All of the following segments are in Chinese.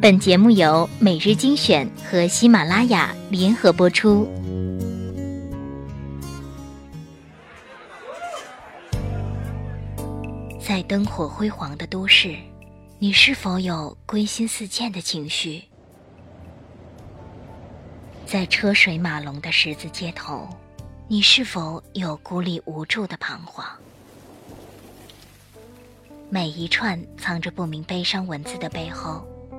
本节目由每日精选和喜马拉雅联合播出。在灯火辉煌的都市，你是否有归心似箭的情绪？在车水马龙的十字街头，你是否有孤立无助的彷徨？每一串藏着不明悲伤文字的背后，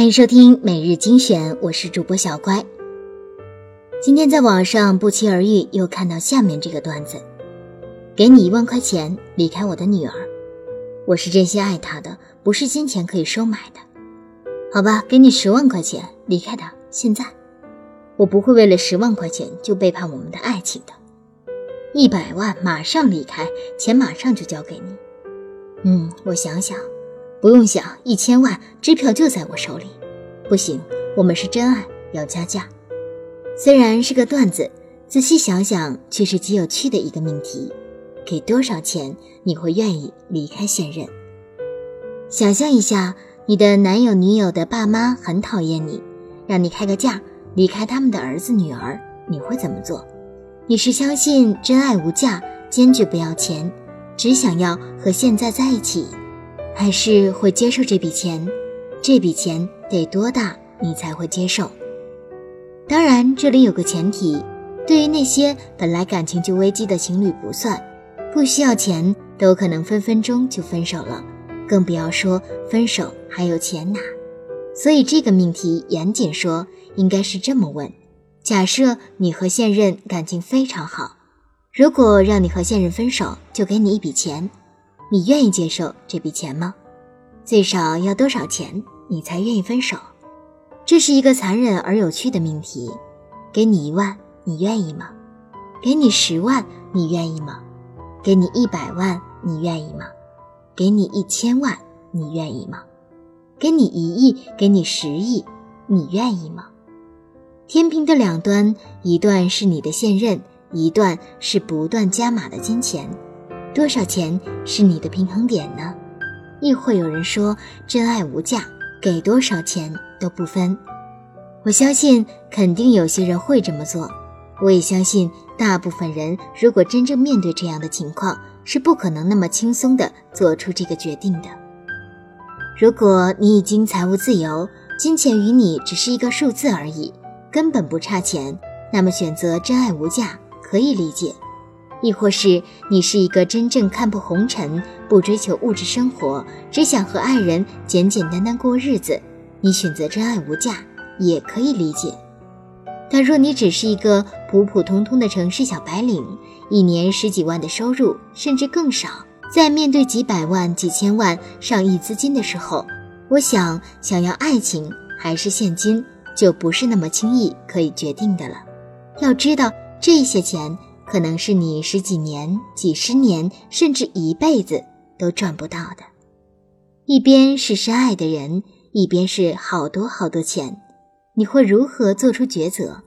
欢迎收听每日精选，我是主播小乖。今天在网上不期而遇，又看到下面这个段子：给你一万块钱，离开我的女儿。我是真心爱她的，不是金钱可以收买的。好吧，给你十万块钱，离开她。现在，我不会为了十万块钱就背叛我们的爱情的。一百万，马上离开，钱马上就交给你。嗯，我想想。不用想，一千万支票就在我手里。不行，我们是真爱，要加价。虽然是个段子，仔细想想却是极有趣的一个命题。给多少钱你会愿意离开现任？想象一下，你的男友、女友的爸妈很讨厌你，让你开个价离开他们的儿子、女儿，你会怎么做？你是相信真爱无价，坚决不要钱，只想要和现在在一起？还是会接受这笔钱，这笔钱得多大你才会接受？当然，这里有个前提，对于那些本来感情就危机的情侣不算，不需要钱都可能分分钟就分手了，更不要说分手还有钱拿。所以这个命题严谨说应该是这么问：假设你和现任感情非常好，如果让你和现任分手，就给你一笔钱。你愿意接受这笔钱吗？最少要多少钱你才愿意分手？这是一个残忍而有趣的命题。给你一万，你愿意吗？给你十万，你愿意吗？给你一百万，你愿意吗？给你一千万，你愿意吗？给你一亿，给你十亿，你愿意吗？天平的两端，一段是你的现任，一段是不断加码的金钱。多少钱是你的平衡点呢？亦会有人说真爱无价，给多少钱都不分。我相信肯定有些人会这么做，我也相信大部分人如果真正面对这样的情况，是不可能那么轻松的做出这个决定的。如果你已经财务自由，金钱与你只是一个数字而已，根本不差钱，那么选择真爱无价可以理解。亦或是你是一个真正看破红尘、不追求物质生活，只想和爱人简简单单过日子，你选择真爱无价也可以理解。但若你只是一个普普通通的城市小白领，一年十几万的收入甚至更少，在面对几百万、几千万、上亿资金的时候，我想想要爱情还是现金，就不是那么轻易可以决定的了。要知道这些钱。可能是你十几年、几十年，甚至一辈子都赚不到的。一边是深爱的人，一边是好多好多钱，你会如何做出抉择？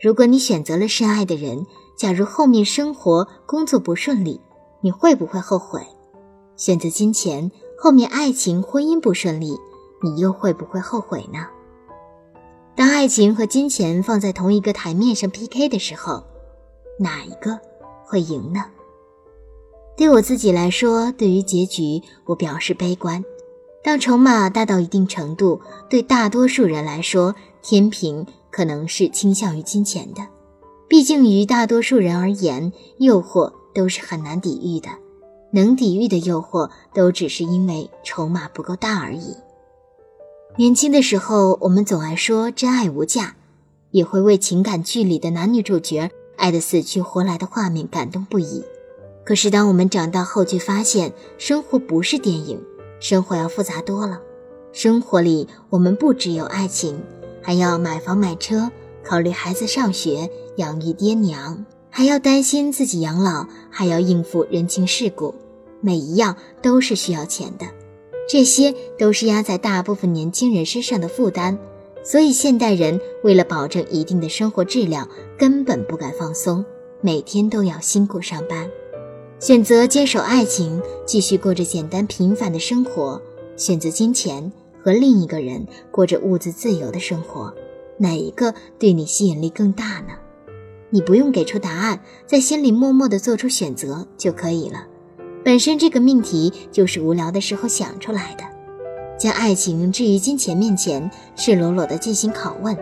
如果你选择了深爱的人，假如后面生活、工作不顺利，你会不会后悔？选择金钱，后面爱情、婚姻不顺利，你又会不会后悔呢？当爱情和金钱放在同一个台面上 PK 的时候。哪一个会赢呢？对我自己来说，对于结局，我表示悲观。当筹码大到一定程度，对大多数人来说，天平可能是倾向于金钱的。毕竟，于大多数人而言，诱惑都是很难抵御的。能抵御的诱惑，都只是因为筹码不够大而已。年轻的时候，我们总爱说真爱无价，也会为情感剧里的男女主角。爱的死去活来的画面感动不已，可是当我们长大后，却发现生活不是电影，生活要复杂多了。生活里，我们不只有爱情，还要买房买车，考虑孩子上学，养育爹娘，还要担心自己养老，还要应付人情世故，每一样都是需要钱的。这些都是压在大部分年轻人身上的负担，所以现代人为了保证一定的生活质量，根本不敢放松，每天都要辛苦上班，选择坚守爱情，继续过着简单平凡的生活，选择金钱。和另一个人过着物质自由的生活，哪一个对你吸引力更大呢？你不用给出答案，在心里默默地做出选择就可以了。本身这个命题就是无聊的时候想出来的，将爱情置于金钱面前，赤裸裸地进行拷问。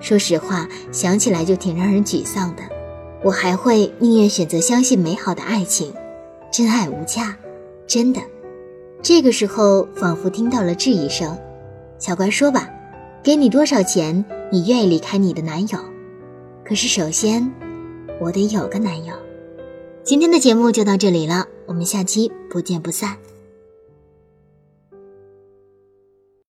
说实话，想起来就挺让人沮丧的。我还会宁愿选择相信美好的爱情，真爱无价，真的。这个时候，仿佛听到了质疑声。小乖，说吧，给你多少钱，你愿意离开你的男友？可是首先，我得有个男友。今天的节目就到这里了，我们下期不见不散。